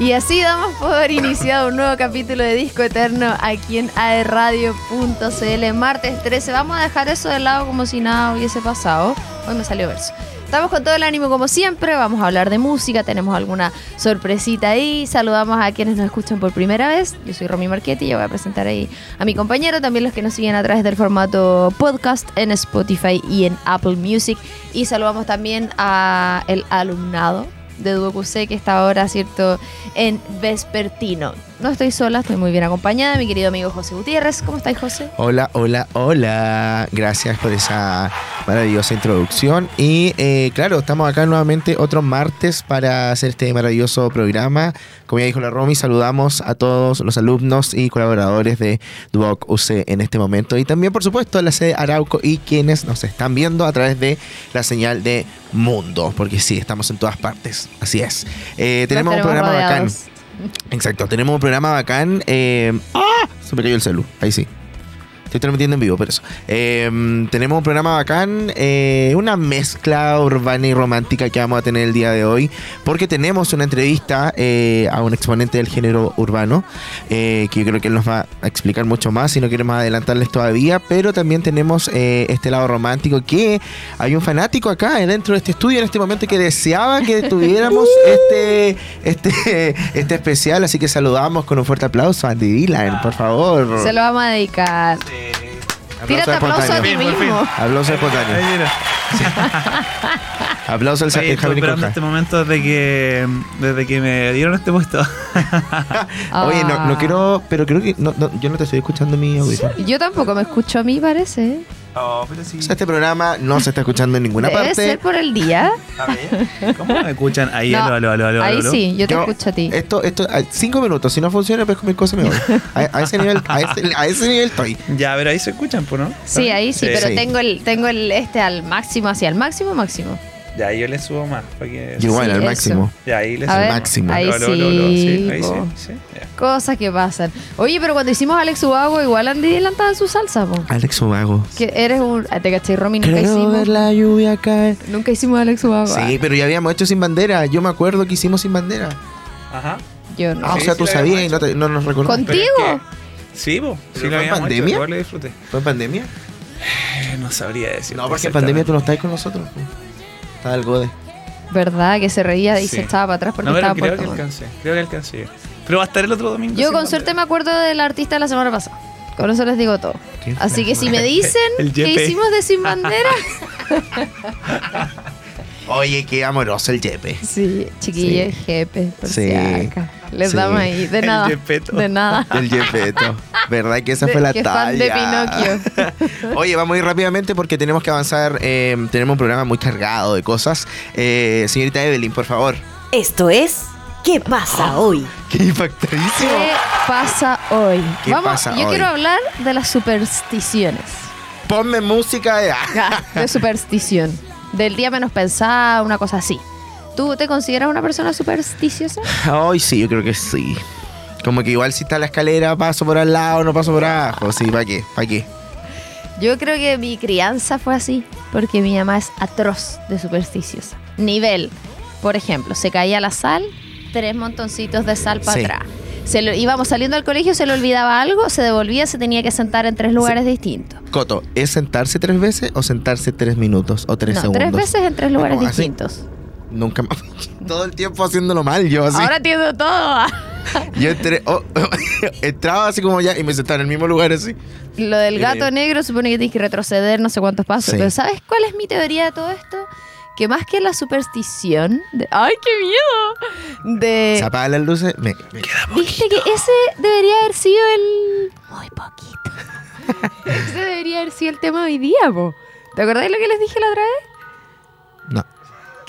Y así damos por iniciado un nuevo capítulo de Disco Eterno aquí en aerradio.cl. Martes 13. Vamos a dejar eso de lado como si nada hubiese pasado. Hoy me salió verso. Estamos con todo el ánimo como siempre, vamos a hablar de música, tenemos alguna sorpresita ahí, saludamos a quienes nos escuchan por primera vez, yo soy Romy Marchetti, yo voy a presentar ahí a mi compañero, también los que nos siguen a través del formato podcast en Spotify y en Apple Music y saludamos también a el alumnado de Duocuse que está ahora, ¿cierto?, en Vespertino. No estoy sola, estoy muy bien acompañada, mi querido amigo José Gutiérrez. ¿Cómo estáis, José? Hola, hola, hola. Gracias por esa maravillosa introducción. Y eh, claro, estamos acá nuevamente otro martes para hacer este maravilloso programa. Como ya dijo la Romy, saludamos a todos los alumnos y colaboradores de Duoc UC en este momento. Y también, por supuesto, a la sede Arauco y quienes nos están viendo a través de la señal de Mundo. Porque sí, estamos en todas partes. Así es. Eh, tenemos, un programa bacán. Exacto, tenemos un programa bacán. Eh, ¡Ah! Se me cayó el celu. Ahí sí. Estoy transmitiendo en vivo, pero eso. Eh, tenemos un programa bacán, eh, una mezcla urbana y romántica que vamos a tener el día de hoy, porque tenemos una entrevista eh, a un exponente del género urbano, que yo creo que él nos va a explicar mucho más, si no queremos adelantarles todavía, pero también tenemos este lado romántico, que hay un fanático acá dentro de este estudio en este momento que deseaba que tuviéramos este, este, este especial, así que saludamos con un fuerte aplauso a Andy Dylan, por favor. Se lo vamos a dedicar. Tírate aplauso a ti mismo. Aplauso espontáneo. Aplauso al Oye, estoy esperando este momento desde que, desde que me dieron este puesto. Oye, no, no, quiero, pero creo que no, no, yo no te estoy escuchando mi audio. Yo tampoco me escucho a mí, parece. Oh, pero sí. O sea, este programa no se está escuchando en ninguna Debe parte. ser por el día. A ver, ¿Cómo me escuchan? Ahí, No, aló, aló, aló, aló, Ahí aló. sí, yo te Yo- escucho a ti. Esto, esto, cinco minutos. Si no funciona, pues con mis cosas me voy. A, a ese nivel, a ese, a ese nivel estoy. Ya, pero ahí se escuchan, pues, ¿no? Sí, ahí sí, Sí. pero Sí. tengo el tengo el este al máximo, así al máximo, máximo. Ya, yo le subo más. Para que... Igual, Sí, al eso. máximo. Ya, ahí le subo. ver, máximo. ahí sí, ahí po. sí, sí. Cosas que pasan. Oye, pero cuando hicimos Alex Ubago, igual Andy en su salsa, po. Alex Ubago. Que eres un. ah, Te caché, Romy, nunca Creo hicimos. ver la lluvia caer. Nunca hicimos Alex Ubago. Sí, pero ya habíamos hecho sin bandera. Yo me acuerdo que hicimos sin bandera. Ajá. Yo no. Ah, o sea, sí tú sabías y no, te- no nos recordás. ¿Contigo? Sí, po. Sí, ¿Pero lo fue en habíamos pandemia? hecho. ¿Fue en pandemia? No sabría decir. No, porque en pandemia tú no estabas con nosotros. pues. Estaba el Gode. ¿Verdad? Que se reía y Sí. se echaba para atrás porque No, pero estaba creo por que alcancé. Creo que alcancé. Pero va a estar el otro domingo. Yo con suerte me acuerdo del artista de la semana pasada. Con eso les digo todo. Así que si me dicen El que hicimos de Sin Bandera, Oye, qué amoroso el Yepe. sí, chiquillos, jefe, por Sí. si acá. Les Sí. damos ahí, de El nada. Yepeto. De nada. El Yepeto. ¿Verdad que esa De- fue la que talla? fan de Pinocchio. Oye, vamos a ir rápidamente porque tenemos que avanzar. eh, tenemos un programa muy cargado de cosas. Eh, señorita Evelyn, por favor. Esto es ¿Qué pasa hoy? Qué impactadísimo. ¿Qué pasa hoy? ¿Qué Vamos, pasa yo hoy? quiero hablar de las supersticiones. Ponme música de. Ah, de superstición. Del día menos pensado, una cosa así. ¿Tú te consideras una persona supersticiosa? Ay, sí, yo creo que sí. Como que igual si está la escalera, paso por al lado, no paso por abajo. Sí, ¿para qué? ¿Para qué? Yo creo que mi crianza fue así, porque mi mamá es atroz de supersticiosa. Nivel, por ejemplo, se caía la sal, tres montoncitos de sal para Sí. atrás. Se lo, íbamos saliendo del colegio, se le olvidaba algo, se devolvía, se tenía que sentar en tres lugares distintos. Coto, ¿es sentarse tres veces o sentarse tres minutos o tres no, segundos? tres veces en tres lugares No, así. distintos. Nunca más. Todo el tiempo haciéndolo mal, yo así. Ahora entiendo todo. Yo entré, oh, entraba así como ya y me sentaba en el mismo lugar así. Lo del gato negro supone que tienes que retroceder no sé cuántos pasos. Sí. Pero ¿sabes cuál es mi teoría de todo esto? Que más que la superstición de... ¡Ay, qué miedo! De... Se apagan las luces, me, me queda Viste que ese debería haber sido el... Muy poquito. ese debería haber sido el tema de hoy día, po. ¿Te acordás de lo que les dije la otra vez? No.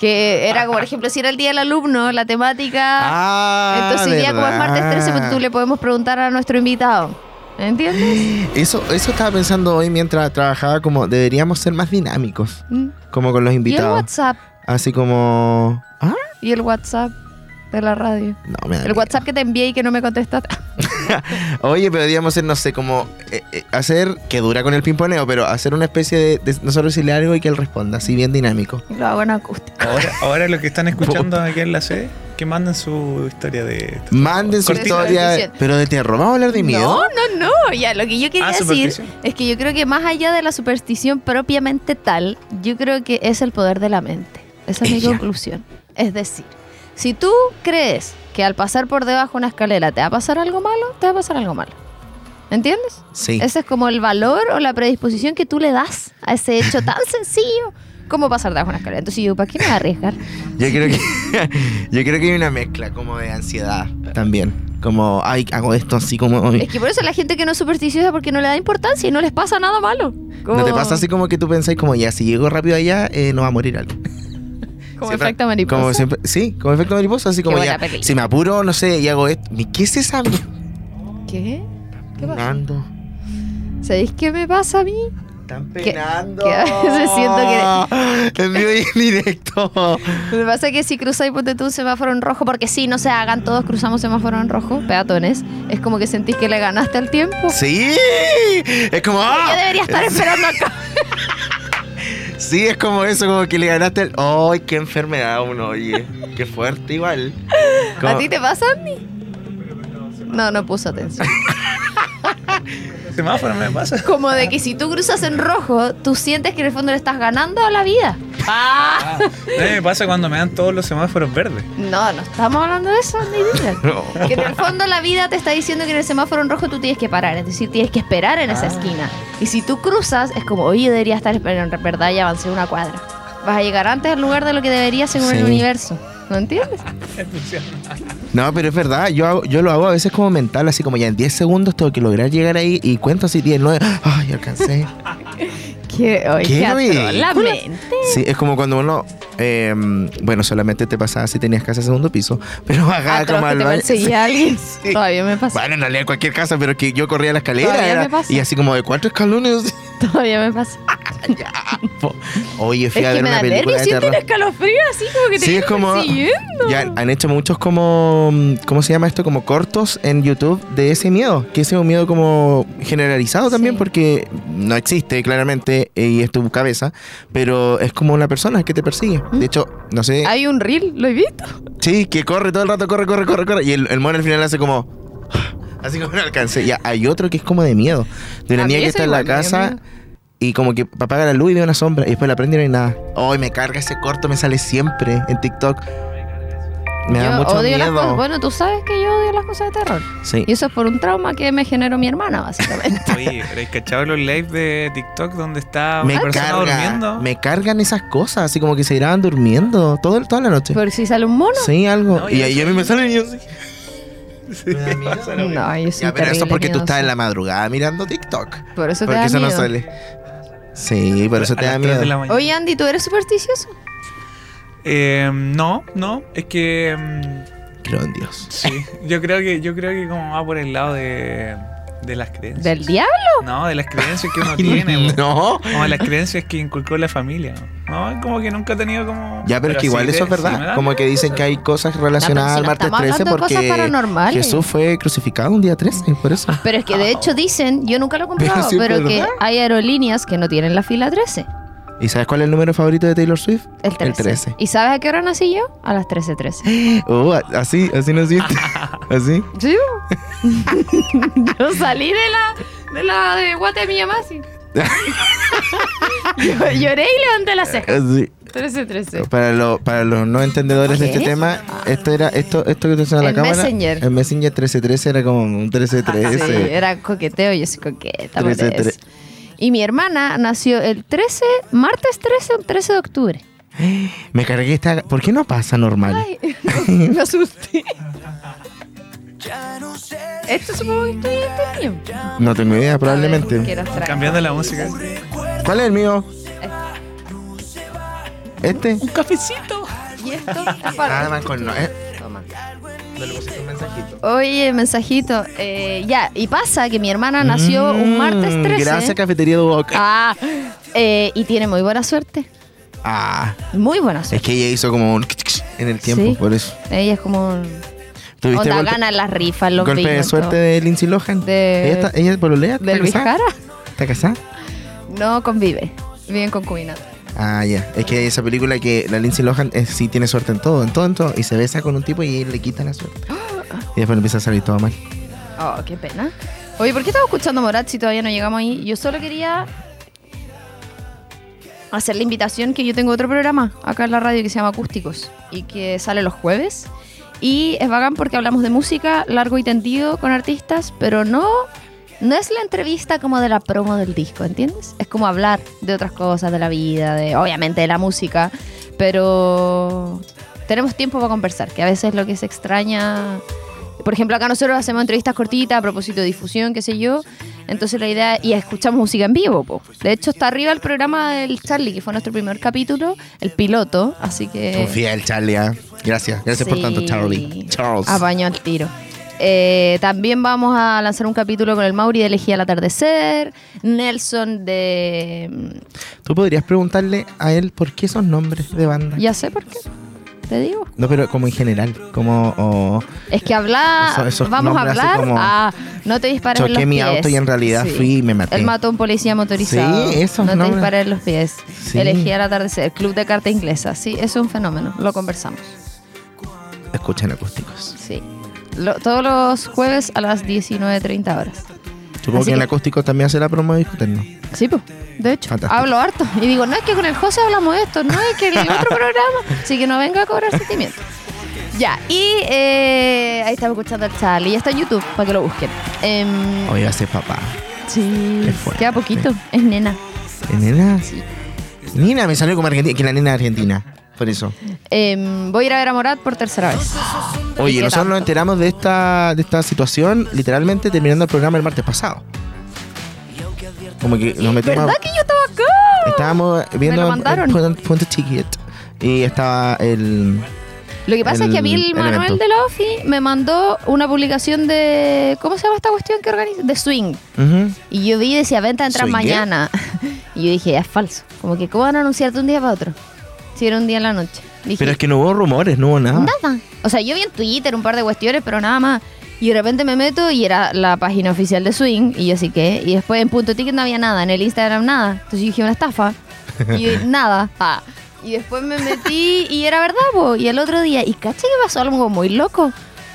Que era como, por ejemplo, si era el día del alumno, la temática... Ah, entonces hoy día, como es martes 13, pues tú le verdad. podemos preguntar a nuestro invitado. ¿Entiendes? Eso, eso estaba pensando hoy mientras trabajaba, como deberíamos ser más dinámicos, Mm. como con los Y el invitados. WhatsApp. Así como... ¿Ah? Y el WhatsApp de la radio. No, me da El miedo. WhatsApp que te envié y que no me contestaste. Oye, pero ser, no sé, como eh, eh, hacer, que dura con el pimponeo, pero hacer una especie de, de nosotros decirle algo y que él responda, así bien dinámico. Lo hago en acústico. Ahora, ahora lo que están escuchando aquí en la sede que manden su historia de. Manden su historia, pero de terror. Vamos a hablar de miedo. No, no, no. Ya, lo que yo quería Ah, decir es que yo creo que más allá de la superstición propiamente tal, yo creo que es el poder de la mente. Esa es mi conclusión. Es decir, si tú crees que al pasar por debajo de una escalera te va a pasar algo malo, te va a pasar algo malo. ¿Entiendes? Sí. Ese es como el valor o la predisposición que tú le das a ese hecho tan sencillo como pasar debajo de una escalera. Entonces yo, ¿para qué me voy a arriesgar? Yo creo que yo creo que hay una mezcla como de ansiedad también. Como, ay, hago esto así como. Es que por eso la gente que no es supersticiosa porque no le da importancia y no les pasa nada malo. ¿No te Como- pasa así como que tú pensáis como, ya, si llego rápido allá, eh, no va a morir alguien? Como Siempre- efecto mariposa. Como siempre, sí, como efecto mariposa, así como ya, película. si me apuro, no sé, y hago esto. ¿Qué es esa? ¿Qué? ¿Qué pasa? ¿Sabéis qué me pasa a mí? Están penando. que a veces siento que. En vivo y en directo. Me pasa que si cruzáis ponte tú un semáforo en rojo, porque sí, no se hagan, todos cruzamos semáforo en rojo, peatones, es como que sentís que le ganaste al tiempo. Sí. Es como. Yo ¡ah! debería estar esperando acá. Sí, es como eso, como que le ganaste el. ¡Ay, qué enfermedad uno, oye! Qué fuerte igual. ¿A ti te pasa, Andy? No, no puso atención. Semáforo me pasa. Como de que si tú cruzas en rojo, tú sientes que en el fondo le estás ganando a la vida. Ah, a mí me pasa cuando me dan todos los semáforos verdes. No, no estamos hablando de eso, Dillon. No. Que en el fondo la vida te está diciendo que en el semáforo en rojo tú tienes que parar, es decir, tienes que esperar en esa esquina. Y si tú cruzas, es como, oye, debería estar esperando, en verdad ya avancé una cuadra. Vas a llegar antes al lugar de lo que deberías según el Sí. universo. ¿No entiendes? No, pero es verdad, yo, hago- yo lo hago a veces como mental, así como ya en 10 segundos tengo que lograr llegar ahí y cuento así 10, 9. ¡Ay, alcancé! Qué qué atroz, la mente. Sí, es como cuando uno. eh, bueno, solamente te pasaba si tenías casa segundo piso, pero bajaba como que al baño. alguien. Sí. Todavía me pasa. Bueno, en realidad en cualquier casa, pero que yo corría la escalera Todavía era- y así como de cuatro escalones. Todavía me pasa. Ya. Oye, Es fui a que ver me una da película nervios, de terror. escalofrío así como que te Sí, es como. Ya han hecho muchos como. ¿Cómo se llama esto? Como cortos en YouTube de ese miedo. Que ese es un miedo como generalizado también Sí. porque no existe claramente y es tu cabeza. Pero es como una persona que te persigue. De hecho, no sé. Hay un reel, ¿lo he visto? Sí, que corre todo el rato, corre, corre, corre, corre. Y el, el mono al final hace como. Así como no alcance. Ya, hay otro que es como de miedo. De una A niña que está en la me casa miedo. Y como que apaga la luz y ve una sombra. Y después la prende y no hay nada. Ay, me carga ese corto, me sale siempre en TikTok. Me da mucho odio miedo. Bueno, tú sabes que yo odio las cosas de terror. Sí. Y eso es por un trauma que me generó mi hermana, básicamente. Oye, ¿pero hay cachado los live de TikTok donde está Me una persona carga, durmiendo? me cargan esas cosas, así como que se graban durmiendo todo, toda la noche. Por si sale un mono. Sí, algo. No, y ahí a mí me salen y yo sí. Sí. No, yo soy Ya, pero eso terrible porque tú estás en la madrugada mirando TikTok. Por eso te Porque da eso no sale. Sí, por eso A te da miedo. Oye, Andy, ¿tú eres supersticioso? Eh, no, no, es que mm, Creo en Dios. sí, yo creo que yo creo que como va por el lado de, de las creencias. ¿Del diablo? No, de las creencias que uno tiene. No. Como de las creencias que inculcó la familia. No, como que nunca he tenido como Ya, pero es que igual sí eso es sí verdad. da como que dicen que hay cosas relacionadas No, al pero si no martes estamos 13 hablando de cosas porque paranormales. Jesús fue crucificado un día 13, por eso. Pero es que de hecho dicen, yo nunca lo he comprobado, sí es pero que hay aerolíneas que no tienen la fila 13. ¿Y sabes cuál es el número favorito de Taylor Swift? El 13. El 13. ¿Y sabes a qué hora nací yo? A las 13.13. Oh, así, así no existe. Así. ¿Sí? yo salí de la de la de Guate Miyamasi. Yo lloré y levanté la ceja. así. 13.13. Para, lo- para los no entendedores de este ¿Qué? tema, esto era esto esto que te suena a la El cámara. Messenger. El Messenger 1313 era como un 1313. Sí, era coqueteo, yo soy coqueta. por 13, eso. Y mi hermana nació el 13, martes 13 o el 13 de octubre. Me cargué esta. ¿Por qué no pasa normal? Ay, no, me asusté. Esto supongo que estoy entendiendo. No tengo idea, probablemente. Extraer. Cambiando la música. ¿Cuál es el mío? ¿Este? Un cafecito. Y esto. Nada más con no. ¿eh? Toma. Me le pusiste un mensajito. Oye, mensajito. eh, ya, y pasa que mi hermana nació un martes Mm, 13. Gracias, Cafetería de Boca. Ah, eh, y tiene muy buena suerte. Ah, Muy buena es suerte. que ella hizo como un en el tiempo, Sí. por eso. Ella es como. un- ¿Tuviste Onda, golpe, gana en las rifas, los golpe de suerte todo. de Lindsay Lohan? De- ¿Ella, está, ella es pololea? ¿Del ¿Está casada? Vizcara? ¿Está casada? No convive. Viven concubinato. Ah, ya. Es que esa película que la Lindsay Lohan eh, sí tiene suerte en todo, en todo, en todo. Y se besa con un tipo y le quita la suerte. Y después empieza a salir todo mal. Oh, qué pena. Oye, ¿por qué estamos escuchando Morat si todavía no llegamos ahí? Yo solo quería hacer la invitación que yo tengo otro programa acá en la radio que se llama Acústicos y que sale los jueves. Y es bacán porque hablamos de música largo y tendido con artistas, pero no, no es la entrevista como de la promo del disco, ¿entiendes? Es como hablar de otras cosas, de la vida, de obviamente de la música, pero tenemos tiempo para conversar, que a veces lo que se extraña por ejemplo, acá nosotros hacemos entrevistas cortitas a propósito de difusión, qué sé yo. Entonces la idea, y escuchamos música en vivo. po. De hecho, está arriba el programa del Charlie, que fue nuestro primer capítulo, el piloto. Así que... Confía el Charlie, ¿ah? Gracias. Gracias por tanto, Charlie. Charles. Apañó al tiro. Eh, también vamos a lanzar un capítulo con el Mauri de Elegía al Atardecer, Nelson de... mm, Tú podrías preguntarle a él por qué esos nombres de banda. Ya sé por qué, te digo. No, pero como en general. Como Es que hablar, Eso- esos vamos a hablar, como, ah, no te dispares en choqué los mi pies. auto y en realidad fui y me maté. Él mató a un policía motorizado. Sí, esos No te nombres. dispares en los pies. Sí. Elegí al atardecer. Club de carta inglesa. Sí, eso es un fenómeno. Lo conversamos. escuchan acústicos. Sí. Lo- todos los jueves a las 19.30 horas. Supongo que en que- acústico también hace la promo de discoterno. Sí, pues. De hecho, Fantástico. hablo harto. Y digo, no es que con el José hablamos de esto, no es que el otro programa. Así que no venga a cobrar sentimientos. Ya, y eh, ahí estamos escuchando al Charlie. Ya está en YouTube para que lo busquen. Em, Hoy ser papá. sí, queda poquito. Es nena. ¿Eh, ¿Nena? Sí. Nina, me salió como argentina, que la nena es argentina. Por eso. Em, voy a ir a ver a Morat por tercera vez. Oye, nosotros tanto? nos enteramos de esta, de esta situación literalmente terminando el programa el martes pasado. Como que nos metimos. ¿Verdad que yo estaba acá? Estábamos viendo lo mandaron. Punto- Ticket y estaba el. Lo que pasa es que a mí el el Manuel evento. de la OFI me mandó una publicación de. ¿Cómo se llama esta cuestión que organiza? De Swing. Ujú. Y yo vi y decía, venta entrar ¿Swinger? mañana. y yo dije, es falso. Como que, ¿cómo van a anunciarte un día para otro? Si era un día en la noche. Dije, Pero es que no hubo rumores, no hubo nada. nada. O sea, yo vi en Twitter un par de cuestiones, pero nada más. Y de repente me meto y era la página oficial de Swing. Y yo así que. Y después en punto ticket no había nada. En el Instagram nada. Entonces yo dije, una estafa. Y yo, nada. Ah. Y después me metí y era verdad, po. Y el otro día. Y caché que pasó algo muy loco.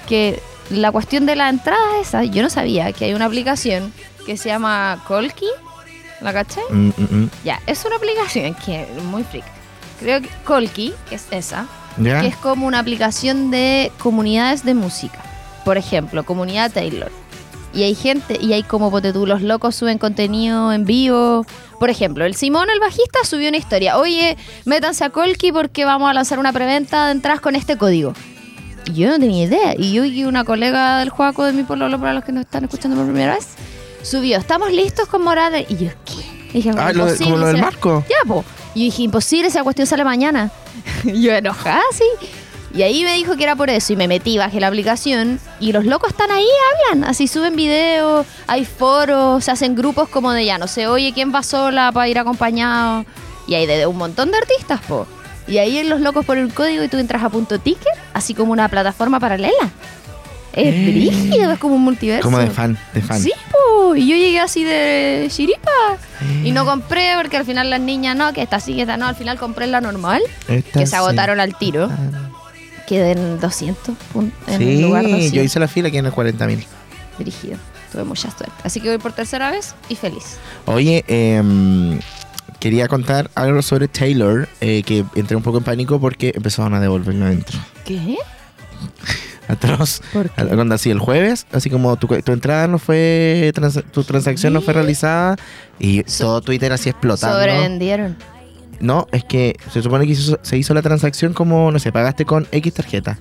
Que la cuestión de la entrada esa, yo no sabía que hay una aplicación que se llama Colky. ¿La caché? Mm, mm, mm. Ya, es una aplicación que es muy freak. Creo que Colky, que es esa, ¿Ya? que es como una aplicación de comunidades de música. Por ejemplo, comunidad Taylor. Y hay gente, y hay como ponte tú, los locos suben contenido en vivo. Por ejemplo, el Simón, el bajista, subió una historia. Oye, métanse a Colky porque vamos a lanzar una preventa de entradas con este código. Y yo no tenía idea. Y yo y una colega del Juaco de mi pueblo, para los que nos están escuchando por primera vez, subió, estamos listos con Morada. Y yo, ¿qué? Dije, Ah, lo de- como lo del marco. ya, po. Y dije, imposible, esa cuestión sale mañana. Y yo enojada, sí. Y ahí me dijo que era por eso. Y me metí, bajé la aplicación. Y los locos están ahí, hablan. Así suben videos, hay foros, se hacen grupos como de ya no sé, oye, ¿quién va sola para ir acompañado? Y hay de, un montón de artistas, po. Y ahí los locos ponen el código y tú entras a punto ticket, así como una plataforma paralela. Es Eh. brígido, es como un multiverso. Como de fan, de fan. Sí, po. Y yo llegué así de chiripa. Y Eh. no compré porque al final las niñas no, que esta sí, que esta no. Al final compré la normal, Esta que se agotaron al tiro. Ah. Quedé en 200 pun- en Sí, lugar de 200. yo hice la fila aquí en el 40.000. Dirigido. Tuve mucha suerte. Así que voy por tercera vez y feliz. Oye, em, quería contar algo sobre Taylor, eh, que entré un poco en pánico porque empezaron a devolverlo adentro. ¿Qué? Atroz. ¿Por qué? Cuando así el jueves, así como tu, tu entrada no fue, trans- tu transacción no fue realizada y todo Twitter así explotando. Sobrevendieron. No, es que se supone que hizo- se hizo la transacción como, no sé, pagaste con X tarjeta.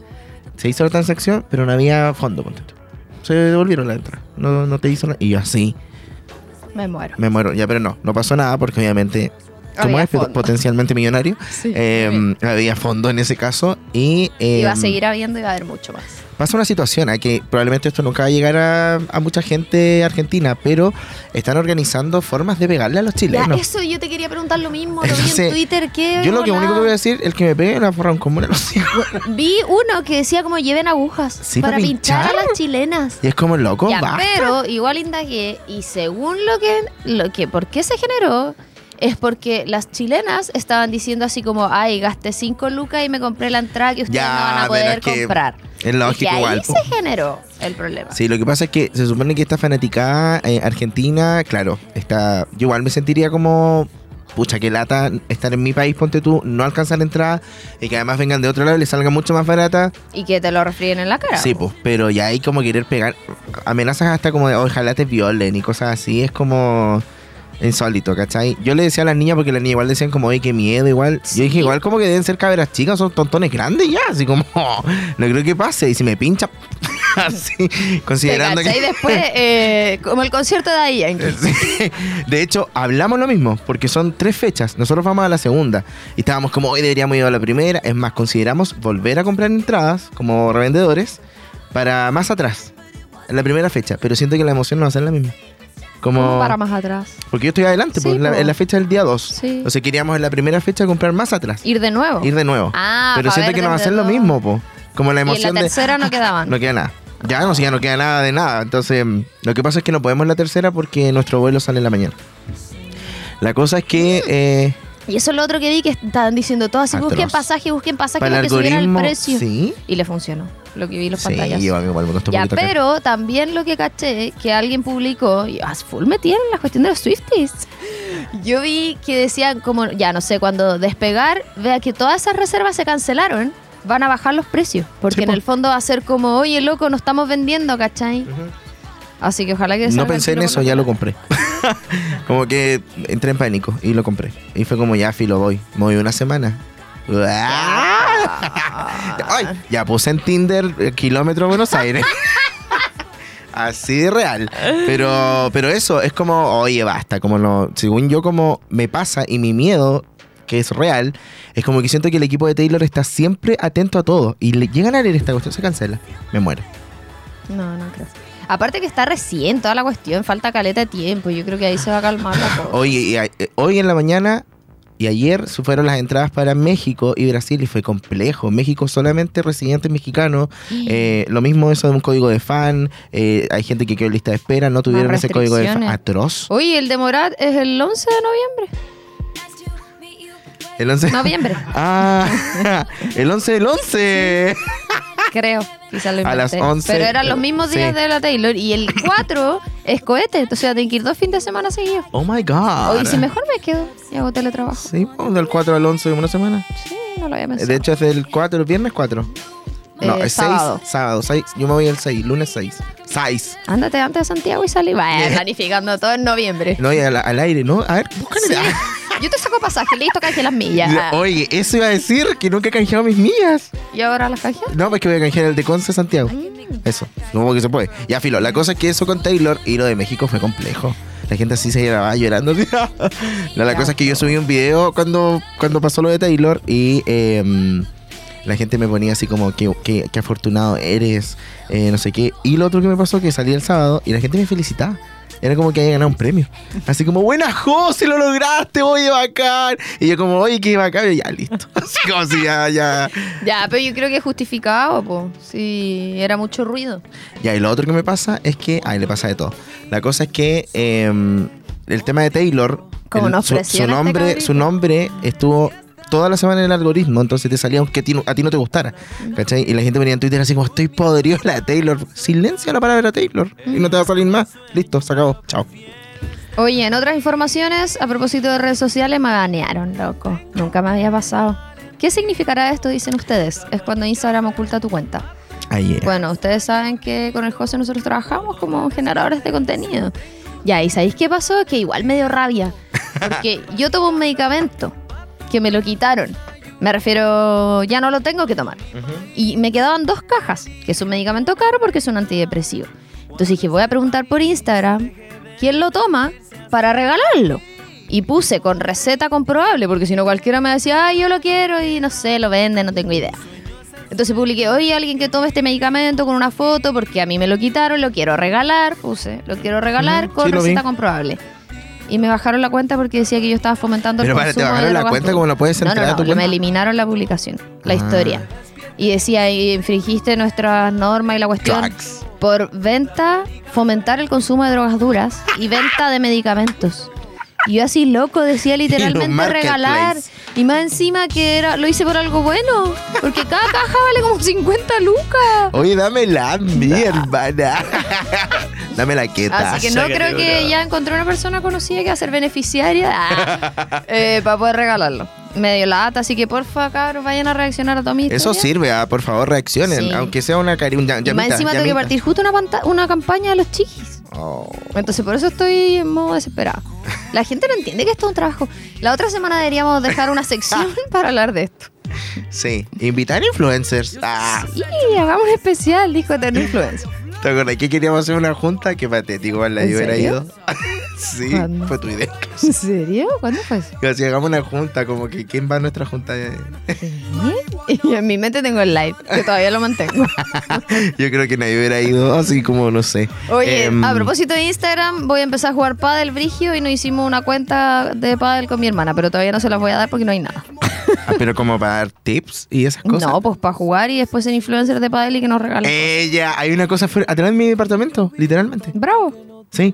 Se hizo la transacción, pero no había fondo. ponte tú. Se devolvieron la entrada. No, no te hizo nada. Y yo así, Me muero. me muero. Ya, pero no, no pasó nada porque obviamente, como es fondo. potencialmente millonario, Sí. eh, había fondo en ese caso. Y y va a em, seguir habiendo y va a haber mucho más. pasa una situación a que probablemente esto nunca va a llegar a, a mucha gente argentina, pero están organizando formas de pegarle a los Ya, chilenos. eso yo te quería preguntar lo mismo. Lo vi Entonces, en Twitter. ¿qué Yo lo que único que voy a decir, el que me pegue una forra un común a los hijos. Vi uno que decía como lleven agujas Sí, para para pinchar a las chilenas. Y es como loco, Ya, pero igual indagué y según lo que, lo que, ¿por qué se generó? Es porque las chilenas estaban diciendo así como, ay, gasté 5 lucas y me compré la entrada que ustedes Ya, no van a poder es que comprar. es Y lógico que ahí igual, se generó el problema. Sí, lo que pasa es que se supone que esta fanaticada eh, argentina, claro, está, yo igual me sentiría como, pucha, que lata estar en mi país, ponte tú, no alcanzar entrada y que además vengan de otro lado y les salga mucho más barata. Y que te lo refríen en la cara. Sí, pues, pero ya hay como querer pegar amenazas hasta como de, ojalá te violen y cosas así, es como insólito, ¿cachai? Yo le decía a las niñas, porque las niñas igual decían como, oye, qué miedo, igual. Sí. Yo dije, igual como que deben ser caberas chicas, son tontones grandes ya, así como, no creo que pase, y si me pincha, así, considerando que... después, eh, como el concierto de ahí Sí. De hecho, hablamos lo mismo, porque son tres fechas. Nosotros vamos a la segunda. Y estábamos como, hoy deberíamos ir a la primera. Es más, consideramos volver a comprar entradas como revendedores para más atrás, en la primera fecha. Pero siento que la emoción no va a ser la misma. Como... para más atrás. Porque yo estoy adelante, Sí, pues, en la, po. en la fecha del día 2. Sí. O sea, queríamos en la primera fecha comprar más atrás. Ir de nuevo. Ir de nuevo. Ah, Pero siento que no va a ser lo mismo, po. Como la Y en emoción la de... tercera no quedaban. No queda nada. Ya no, si ya no queda nada de nada. Entonces, lo que pasa es que no podemos la tercera porque nuestro vuelo sale en la mañana. La cosa es que eh, Y eso es lo otro que vi que estaban diciendo todos así, busquen pasaje, busquen pasaje para que subieran el precio. Sí, Y le funcionó, lo que vi en los sí, pantallas. yo a mí igual me costó un Ya, poquito acá. pero también lo que caché, que alguien publicó, y ah, full metieron la cuestión de los Swifties. Yo vi que decían como, ya no sé, cuando despegar, vea que todas esas reservas se cancelaron, van a bajar los precios. Porque Sí, en po. el fondo va a ser como, oye, loco, no estamos vendiendo, ¿cachai? Así que ojalá que No pensé el en eso, ya lo compré. como que entré en pánico y lo compré. Y fue como, ya, filo, voy. Me voy una semana. Ay, ya puse en Tinder eh, kilómetro Buenos Aires. Así de real. Pero, pero eso, es como, oye, basta. Como no, según yo, como me pasa y mi miedo, que es real, es como que siento que el equipo de Taylor está siempre atento a todo. Y le llegan a leer esta cuestión, se cancela. Me muero. No, no creo. Aparte que está recién toda la cuestión, falta caleta de tiempo. Yo creo que ahí se va a calmar la cosa. Oye, y a- eh, hoy en la mañana y ayer se fueron las entradas para México y Brasil y fue complejo. México solamente residentes mexicanos. Eh, lo mismo eso de un código de fan. eh, hay gente que quedó en lista de espera, no tuvieron ese código de fan. Atroz. Oye, el de Morat es el 11 de noviembre. El 11. Noviembre, Ah, el 11 del 11. creo. Quizás lo A las inventé. 11, Pero eran los pero- mismos días sí. de la Taylor. Y el 4 es cohete. O sea, tengo que ir dos fines de semana seguidos. Oh my god. Oye, si mejor me quedo y hago teletrabajo. Sí, pues, del 4 al 11 de una semana. Sí, no lo había pensado. De hecho, es del 4, el viernes 4. No, Eh, es 6. sábado. Sábado, 6. Yo me voy el 6, lunes 6. 6. Ándate antes de Santiago y salí. Vaya, planificando todo en noviembre. No, y al, al aire, ¿no? A ver, búscale. Sí. Yo te saco pasaje, listo, canje las millas. Oye, eso iba a decir que nunca he canjeado mis millas. ¿Y ahora las canje? No, pues que voy a canjear el de Conce Santiago. Eso, no que se puede. Ya, filo, la cosa es que eso con Taylor y lo de México fue complejo. La gente así se grababa llorando. no, la cosa es que yo subí un video cuando, cuando pasó lo de Taylor y em, la gente me ponía así como que, que, que afortunado eres, eh, no sé qué. Y lo otro que me pasó que salí el sábado y la gente me felicitaba. Era como que había ganado un premio. Así como, buena José, lo lograste, oye, bacán. Y yo como, oye, qué bacán. Y ya, listo. Así como si ya, ya... Ya, pero yo creo que es justificado, po. Sí, era mucho ruido. Ya, y lo otro que me pasa es que. Ay, le pasa de todo. La cosa es que em, el tema de Taylor. Como el- nos su, este nombre, su nombre estuvo toda la semana en el algoritmo, entonces te salía aunque a ti, no- a ti no te gustara. ¿Cachai? Y la gente venía en Twitter así como estoy podrido la de Taylor. Silencia la palabra Taylor. Y no te va a salir más. Listo, se acabó. Chao. Oye, en otras informaciones, a propósito de redes sociales, me banearon, loco. Nunca me había pasado. ¿Qué significará esto, dicen ustedes? Es cuando Instagram oculta tu cuenta. Ayer. Bueno, ustedes saben que con el José nosotros trabajamos como generadores de contenido. Ya, ¿y sabéis qué pasó? Que igual me dio rabia. Porque yo tomo un medicamento que me lo quitaron. Me refiero, ya no lo tengo que tomar. Y me quedaban dos cajas, que es un medicamento caro porque es un antidepresivo. Entonces dije, voy a preguntar por Instagram quién lo toma para regalarlo. Y puse con receta comprobable, porque si no cualquiera me decía, ay, yo lo quiero y no sé, lo vende, no tengo idea. Entonces publiqué, oye, alguien que tome este medicamento con una foto porque a mí me lo quitaron, lo quiero regalar, puse, lo quiero regalar con sí, receta comprobable. Y me bajaron la cuenta porque decía que yo estaba fomentando Pero el para, ¿te consumo de bajaron la drogas cuenta? ¿Cómo la puedes No, entrar no, a tu no, me cuenta? eliminaron la publicación, la Ah. historia. Y decía, y infringiste nuestras normas y la cuestión Drugs. por venta, fomentar el consumo de drogas duras y venta de medicamentos. Y yo así loco decía literalmente regalar. Y más encima que era, lo hice por algo bueno. Porque cada caja vale como 50 lucas. Oye, dámela a mí, hermana. dámela quieta. Así que no Sácate, creo que bro. ya encontré una persona conocida que va a ser beneficiaria ah, eh, para poder regalarlo. Medio lata, así que porfa, cabros, vayan a reaccionar a toda mi Eso historia. sirve, ah, por favor, reaccionen. Sí. Aunque sea una cari un Y más llamita, encima tengo que partir justo una, una campaña de los chiquis. Oh. Entonces por eso estoy en modo desesperado. La gente no entiende que esto es un trabajo. La otra semana deberíamos dejar una sección para hablar de esto. Sí, invitar influencers. Ah, Y hagamos un especial, dijo Eterno Influencer. ¿Te acuerdas que queríamos hacer una junta? Qué patético, igual la ¿En yo hubiera serio? ido. sí, ¿Cuándo? fue tu idea. ¿En serio? ¿Cuándo fue eso? Que si hagamos una junta, como que ¿quién va a nuestra junta? Y en mi mente tengo el live, que todavía lo mantengo. Yo creo que nadie hubiera ido, así como, no sé. Oye, Em, a propósito de Instagram, voy a empezar a jugar pádel brigio y nos hicimos una cuenta de pádel con mi hermana, pero todavía no se las voy a dar porque no hay nada. Ah, pero como para dar tips y esas cosas. No, pues para jugar y después ser influencer de pádel y que nos regalen. Ella, hay una cosa fuera, atrás de mi departamento, literalmente. Bravo. Sí.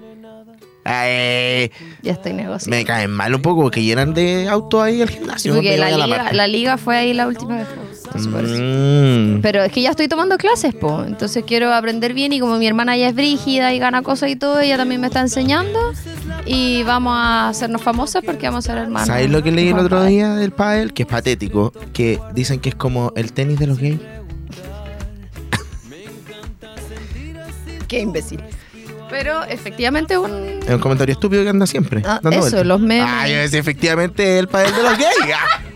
Ay, Ya estoy negociando. me caen mal un poco porque llenan de autos ahí el gimnasio. Porque la liga, la liga fue ahí la última vez. Mm. Pero es que ya estoy tomando clases, po. Entonces quiero aprender bien y como mi hermana ya es brígida y gana cosas y todo, ella también me está enseñando. Y vamos a hacernos famosas porque vamos a ser hermanas. ¿Sabes lo que leí el otro día del pádel? Que es patético. Que dicen que es como el tenis de los gays. Qué imbécil. Pero efectivamente un... Es un comentario estúpido que anda siempre. Ah, dando eso, vueltas. los memes. Ah, yo decía efectivamente el pádel de los gays.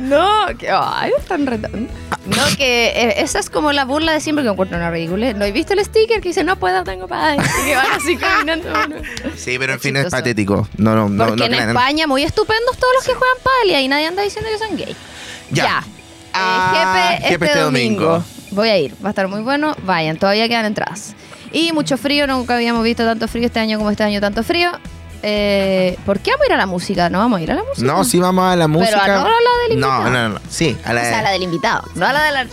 No, que ay, están retando. No, que eh, esa es como la burla de siempre que encuentro una ridícula. ¿No he visto el sticker que dice no puedo, tengo padre? Y que van así caminando. bueno. Sí, pero en fin es chistoso. patético. No, no, no. Porque no en crean. España muy estupendos todos los que juegan pádel y ahí nadie anda diciendo que son gay. Ya. Eh, Ah, Jepe, Jepe este, este domingo. domingo. Voy a ir, va a estar muy bueno. Vayan, todavía quedan entradas. Y mucho frío, nunca habíamos visto tanto frío este año como este año tanto frío. Eh, ¿Por qué vamos a ir a la música? ¿No vamos a ir a la música? No, sí vamos a la música. no a la del invitado. No, no, no. Sí, a la, O sea, a la del invitado, no a la de la...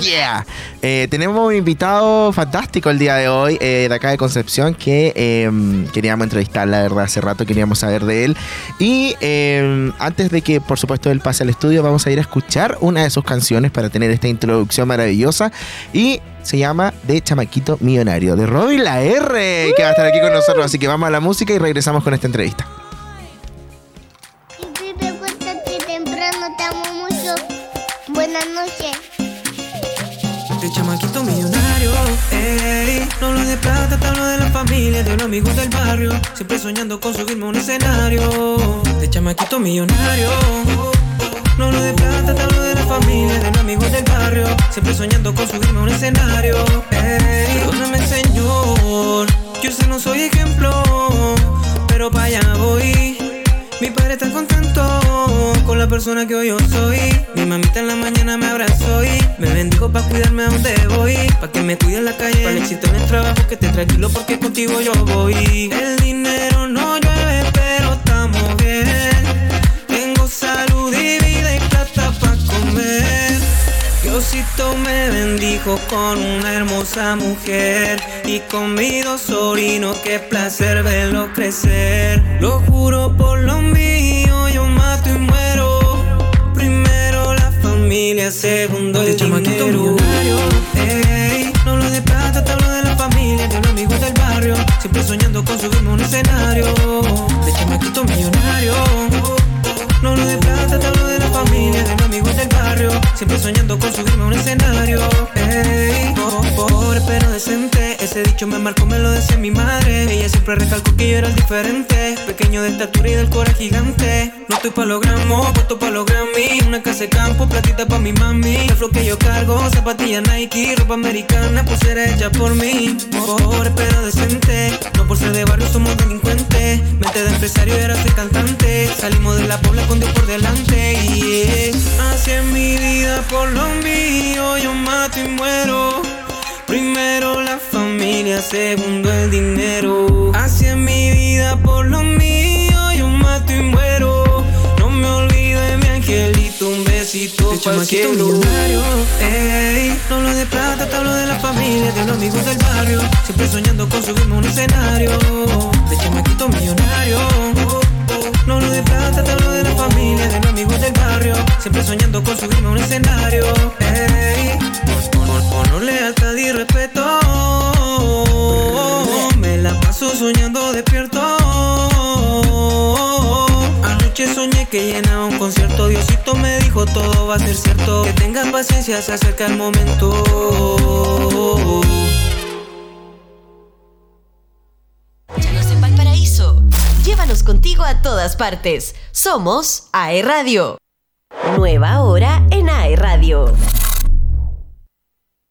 Yeah. Eh, tenemos un invitado fantástico el día de hoy, eh, de acá de Concepción, que eh, queríamos entrevistar, la verdad, hace rato queríamos saber de él. Y eh, antes de que, por supuesto, él pase al estudio, vamos a ir a escuchar una de sus canciones para tener esta introducción maravillosa. Y se llama De Chamaquito Millonario, de Robin La R, que va a estar aquí con nosotros. Así que vamos a la música y regresamos con esta entrevista. De chamaquito millonario, ey No hablo de plata, te hablo de la familia, de los amigos del barrio. Siempre soñando con subirme a un escenario. De chamaquito millonario. No hablo de plata, te hablo de la familia, de los amigos del barrio. Siempre soñando con subirme a un escenario. Ey Perdóname señor, yo sé no soy ejemplo Pero para allá voy mi padre está contento con la persona que hoy yo soy. Mi mamita en la mañana me abrazó y me bendijo para cuidarme a donde voy. Pa' que me cuide en la calle, para el éxito en el trabajo, que esté tranquilo porque contigo yo voy. El dinero Diosito me bendijo con una hermosa mujer y con mis dos sobrinos, qué placer verlo crecer. Lo juro por lo mío, yo mato y muero. Primero la familia, segundo el dinero. Ey, no hablo de plata, te hablo de la familia, de los amigos del barrio. Siempre soñando con subirme a un escenario. De chamaquito millonario. No hablo de plata, te hablo de la familia, de los amigos del barrio. Siempre soñando con subirme a un escenario. Ey, po- pobre pero decente. Ese dicho me marcó, me lo decía mi madre. Ella siempre recalcó que yo era el diferente. Pequeño de estatura y del corazón gigante. No estoy pa' los gramos, puesto pa' los Grammy. Una casa de campo, platita pa' mi mami. El flow que yo cargo, zapatillas Nike, ropa americana, pulsera hecha por mí. Pobre pero decente. No por ser de barrio somos delincuentes. Mente de empresario ahora soy cantante. Salimos de la pobla Dios por delante. Y así es mi vida por lo mío. Yo mato y muero. Primero la familia, segundo el dinero. Así es mi vida por lo mío. Yo mato y muero. No me olvido de mi angelito. Un besito chamaquito cielo. millonario. Ey, no hablo de plata, te hablo de la familia, de los amigos del barrio. Siempre soñando con subirme a un escenario. De chamaquito millonario. De plata, te hablo de la familia, de los amigos del barrio. Siempre soñando con subirme a un escenario. Ey, honor, lealtad y respeto. Me la paso soñando despierto. Anoche soñé que llenaba un concierto. Diosito me dijo todo va a ser cierto. Que tengas paciencia, se acerca el momento. En Valparaíso. Llévanos contigo a todas partes. Somos AE Radio. Nueva hora en AE Radio.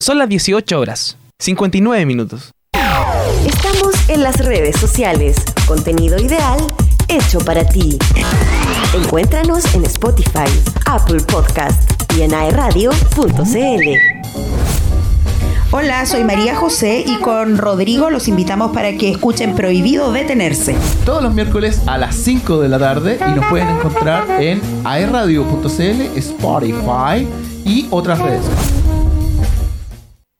Son las 18 horas, 59 minutos. Estamos en las redes sociales. Contenido ideal hecho para ti. Encuéntranos en Spotify, Apple Podcast y en aeradio.cl. Hola, soy María José y con Rodrigo los invitamos para que escuchen Prohibido Detenerse. Todos los miércoles a las 5 de la tarde y nos pueden encontrar en aerradio.cl, Spotify y otras redes.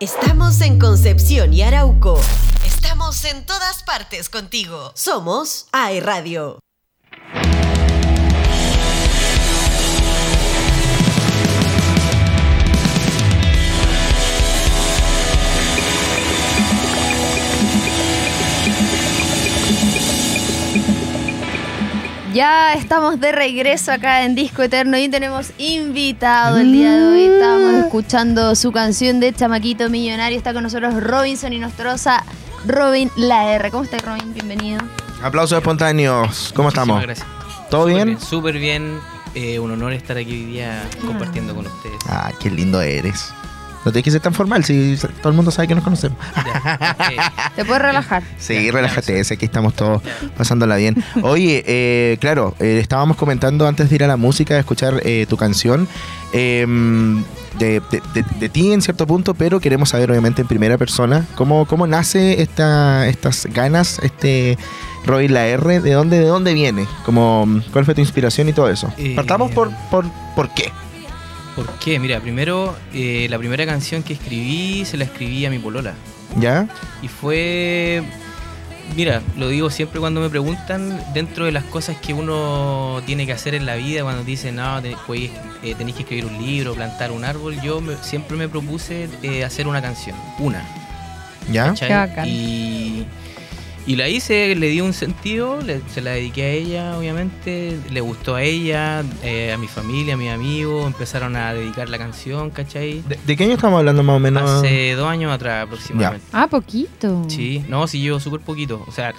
Estamos en Concepción y Arauco. Estamos en todas partes contigo. Somos AE Radio. Ya estamos de regreso acá en Disco Eterno y tenemos invitado el día de hoy. Estamos escuchando su canción de Chamaquito Millonario. Está con nosotros Robinson y Nostrosa, Robin La R. ¿Cómo estás, Robin? Bienvenido. Aplausos espontáneos. ¿Cómo estamos? Muchísimas gracias. ¿Todo Súper bien? Súper bien. Eh, un honor estar aquí hoy día compartiendo con ustedes. Ah, qué lindo eres. No tienes que ser tan formal, si todo el mundo sabe que nos conocemos. Ya. Te puedes relajar. Sí, relájate, sé que estamos todos pasándola bien. Oye, eh, claro, eh, estábamos comentando antes de ir a la música, de escuchar eh, tu canción, eh, de, de- de- de ti en cierto punto, pero queremos saber obviamente en primera persona cómo, cómo nace esta, estas ganas, este Roy La R, de dónde, de dónde viene, como, cuál fue tu inspiración y todo eso. Eh, Partamos por, por, por qué. ¿Por qué? Mira, primero, eh, la primera canción que escribí se la escribí a mi polola. ¿Ya? Y fue. Mira, lo digo siempre cuando me preguntan, dentro de las cosas que uno tiene que hacer en la vida, cuando dicen, no, pues, eh, tenéis que escribir un libro, plantar un árbol, yo me- siempre me propuse eh, hacer una canción, una. ¿Ya? Y, y la hice, le di un sentido, le- se la dediqué a ella, obviamente, le gustó a ella, eh, a mi familia, a mis amigos, empezaron a dedicar la canción, ¿cachai? ¿De, de qué año estamos hablando más o menos? Hace dos años atrás aproximadamente. Ah, poquito. Sí, no, sí llevo súper poquito. O sea,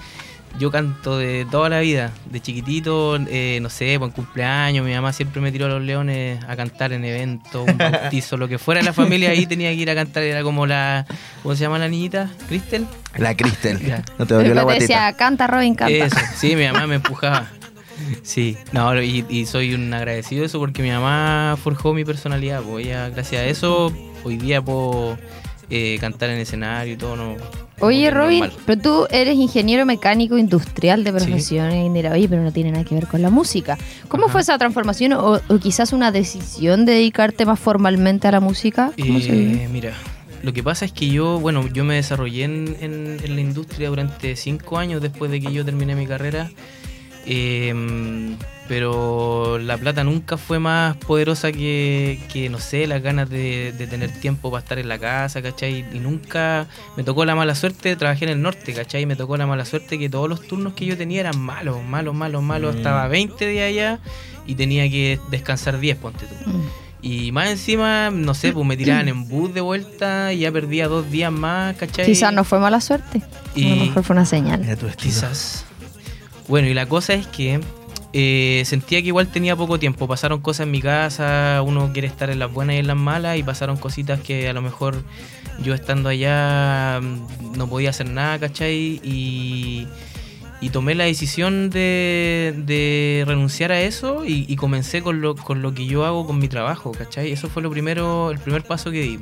yo canto de toda la vida, de chiquitito, eh, no sé, pues en cumpleaños, mi mamá siempre me tiró a los leones a cantar en eventos, un bautizo, lo que fuera de la familia, ahí tenía que ir a cantar, era como la, ¿cómo se llama la niñita? ¿Cristel? La Cristel. Ya. No te dolió la guatita. decía, canta, Robin, canta. Eso, sí, mi mamá me empujaba. Sí, no, y, y soy un agradecido de eso porque mi mamá forjó mi personalidad. Pues ella, gracias a eso, hoy día puedo eh, cantar en escenario y todo. No, Oye, Robin, normal. pero tú eres ingeniero mecánico industrial de profesión. y dirá, Oye, pero no tiene nada que ver con la música. ¿Cómo Ajá. fue esa transformación o, o quizás una decisión de dedicarte más formalmente a la música? Eh, mira, lo que pasa es que yo, bueno, yo me desarrollé en, en- en la industria durante cinco años después de que yo terminé mi carrera. eh, pero la plata nunca fue más poderosa que, que, no sé, las ganas de, de tener tiempo para estar en la casa, ¿cachai? Y nunca me tocó la mala suerte, trabajé en el norte, ¿cachai? Me tocó la mala suerte que todos los turnos que yo tenía eran malos, malos, malos, malos. Mm. Estaba 20 días allá y tenía que descansar 10, ponte tú. Mm. Y más encima, no sé, pues me tiraban en bus de vuelta y ya perdía dos días más, ¿cachai? Quizás no fue mala suerte. A lo Y mejor fue una señal. Mira tu quizás. Bueno, y la cosa es que eh, sentía que igual tenía poco tiempo. Pasaron cosas en mi casa, uno quiere estar en las buenas y en las malas, y pasaron cositas que a lo mejor yo estando allá mm, no podía hacer nada, ¿cachai? Y, y tomé la decisión de, de renunciar a eso y, y comencé con lo, con lo que yo hago con mi trabajo, ¿cachai? Eso fue lo primero, el primer paso que di.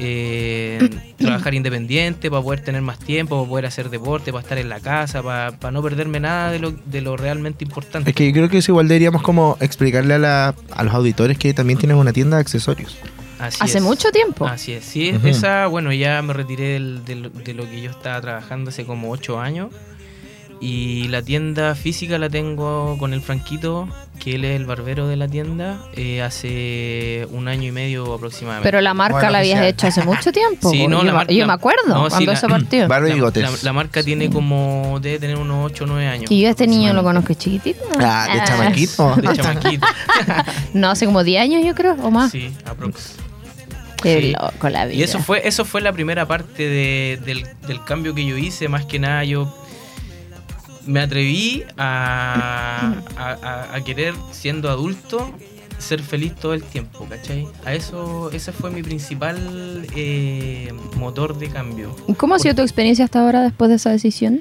Eh, trabajar independiente para poder tener más tiempo, para poder hacer deporte, para estar en la casa, para, para no perderme nada de lo, de lo realmente importante. Es que yo creo que eso igual deberíamos como explicarle a, la- a los auditores que también tienes una tienda de accesorios. Así Hace es. mucho tiempo. Así es, sí, esa, bueno, ya me retiré del- del- de lo que yo estaba trabajando hace como ocho años. Y la tienda física la tengo con el Franquito, que él es el barbero de la tienda, eh, hace un año y medio aproximadamente. Pero la marca Bueno, la habías hecho hace mucho tiempo. Sí, no, yo, la me- marca- yo me acuerdo no, sí, cuando la- eso partió. La, la- la marca tiene como, debe tener unos 8 o 9 años. Que yo a este niño lo conozco chiquitito. Ah, de chamaquito. De chamaquito. No, hace como 10 años yo creo, o más. Sí, aprox. Qué Sí. loco la vida. Y eso fue, eso fue la primera parte de- del, del cambio que yo hice. Más que nada, yo me atreví a, a- a- a querer, siendo adulto, ser feliz todo el tiempo, ¿cachai? A eso, ese fue mi principal eh, motor de cambio. ¿Cómo ha sido tu experiencia hasta ahora después de esa decisión?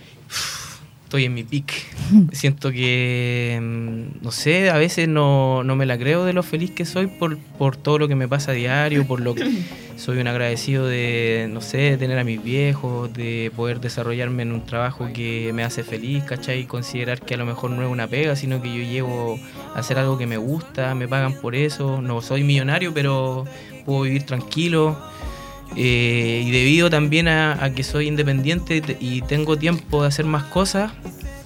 Estoy en mi pic. Siento que, mm, no sé, a veces no, no me la creo de lo feliz que soy por, por todo lo que me pasa a diario, por lo que soy un agradecido de, no sé, de tener a mis viejos, de poder desarrollarme en un trabajo que me hace feliz, ¿cachai? Y considerar que a lo mejor no es una pega, sino que yo llevo a hacer algo que me gusta, me pagan por eso, no soy millonario, pero puedo vivir tranquilo. Eh, y debido también a, a que soy independiente te- y tengo tiempo de hacer más cosas,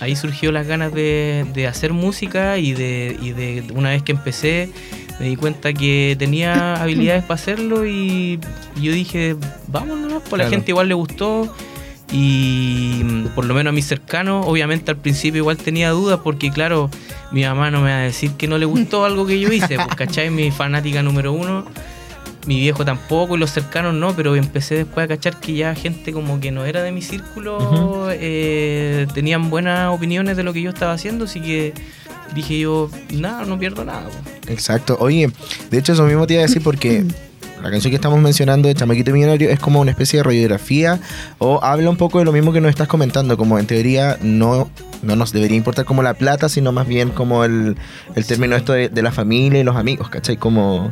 ahí surgió las ganas de, de hacer música y de, y de una vez que empecé me di cuenta que tenía habilidades para hacerlo y, yo dije, vámonos, pues a la Claro. gente igual le gustó y mm, por lo menos a mis cercanos, obviamente al principio igual tenía dudas porque claro, mi mamá no me va a decir que no le gustó algo que yo hice, pues cachai, mi fanática número uno mi viejo tampoco y los cercanos no, pero empecé después a cachar que ya gente como que no era de mi círculo eh, tenían buenas opiniones de lo que yo estaba haciendo, así que dije yo, nada, no pierdo nada. Exacto. Oye, de hecho eso mismo te iba a decir porque la canción que estamos mencionando de Chamaquito Millonario es como una especie de radiografía o habla un poco de lo mismo que nos estás comentando, como en teoría no, no nos debería importar como la plata, sino más bien como el, el término esto de, de la familia y los amigos, ¿cachai? Como,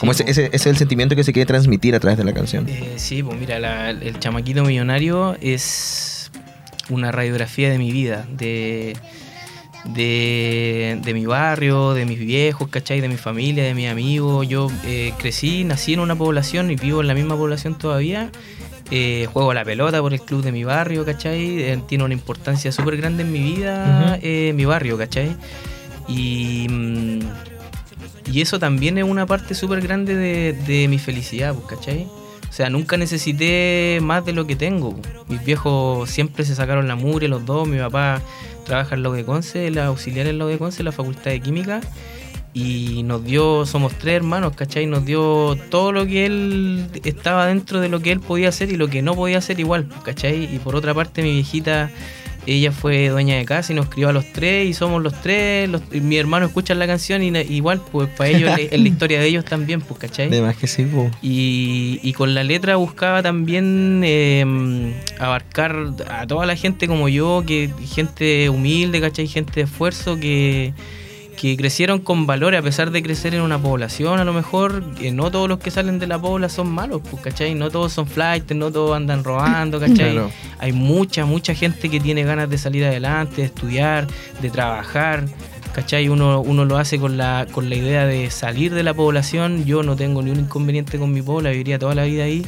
como ese, po. ese, ese es el sentimiento que se quiere transmitir a través de la canción. Eh, sí, pues mira, la- el chamaquito millonario es una radiografía de mi vida, de, de, de mi barrio, de mis viejos, ¿cachai? De mi familia, de mis amigos. Yo eh, crecí, nací en una población y vivo en la misma población todavía. Eh, juego a la pelota por el club de mi barrio, ¿cachai? Eh, tiene una importancia súper grande en mi vida, eh, mi barrio, ¿cachai? Y, mm, y eso también es una parte súper grande de, de mi felicidad, pues, ¿cachai? O sea, nunca necesité más de lo que tengo. pues. Mis viejos siempre se sacaron la mugre, los dos. Mi papá trabaja en la de Conce, la auxiliar en la de Conce, la Facultad de Química. Y nos dio, somos tres hermanos, ¿cachai? Nos dio todo lo que él estaba dentro de lo que él podía hacer y lo que no podía hacer igual, pues, ¿cachai? Y por otra parte, mi viejita, ella fue dueña de casa y nos crió a los tres y somos los tres. Los, mi hermano escucha la canción y igual, pues para ellos es la historia de ellos también, pues, ¿cachai? De más que sí, po. Y, y con la letra buscaba también eh, abarcar a toda la gente como yo, que gente humilde, ¿cachai? Gente de esfuerzo que, que crecieron con valores a pesar de crecer en una población a lo mejor, que no todos los que salen de la pobla son malos, pues, ¿cachai? No todos son flights, no todos andan robando, ¿cachai? Claro. Hay mucha, mucha gente que tiene ganas de salir adelante, de estudiar, de trabajar. ¿Cachai? Uno, uno lo hace con la, con la idea de salir de la población. Yo no tengo ni un inconveniente con mi pobla, viviría toda la vida ahí.